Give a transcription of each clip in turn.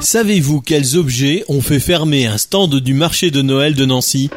Savez-vous quels objets ont fait fermer un stand du marché de Noël de Nancy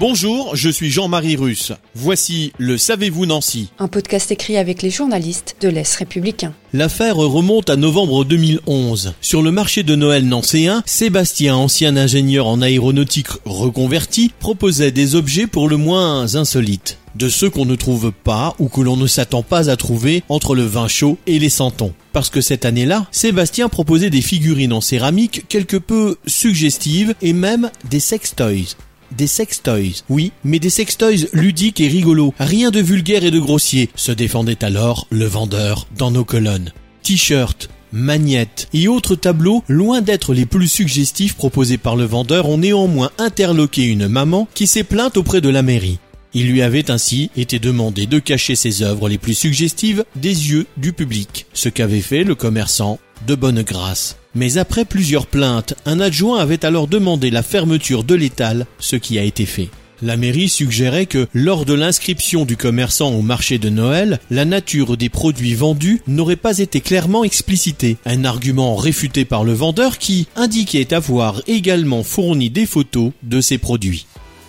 Bonjour, je suis Jean-Marie Russe. Voici le Savez-vous Nancy Un podcast écrit avec les journalistes de l'Est républicain. L'affaire remonte à novembre 2011. Sur le marché de Noël nancéen, Sébastien, ancien ingénieur en aéronautique reconverti, proposait des objets pour le moins insolites. De ceux qu'on ne trouve pas ou que l'on ne s'attend pas à trouver entre le vin chaud et les santons. Parce que cette année-là, Sébastien proposait des figurines en céramique quelque peu suggestives et même des sextoys des sextoys. Oui, mais des sextoys ludiques et rigolos. Rien de vulgaire et de grossier, se défendait alors le vendeur dans nos colonnes. T-shirts, magnettes et autres tableaux, loin d'être les plus suggestifs proposés par le vendeur, ont néanmoins interloqué une maman qui s'est plainte auprès de la mairie. Il lui avait ainsi été demandé de cacher ses œuvres les plus suggestives des yeux du public, ce qu'avait fait le commerçant de bonne grâce. Mais après plusieurs plaintes, un adjoint avait alors demandé la fermeture de l'étal, ce qui a été fait. La mairie suggérait que, lors de l'inscription du commerçant au marché de Noël, la nature des produits vendus n'aurait pas été clairement explicitée. Un argument réfuté par le vendeur qui indiquait avoir également fourni des photos de ses produits.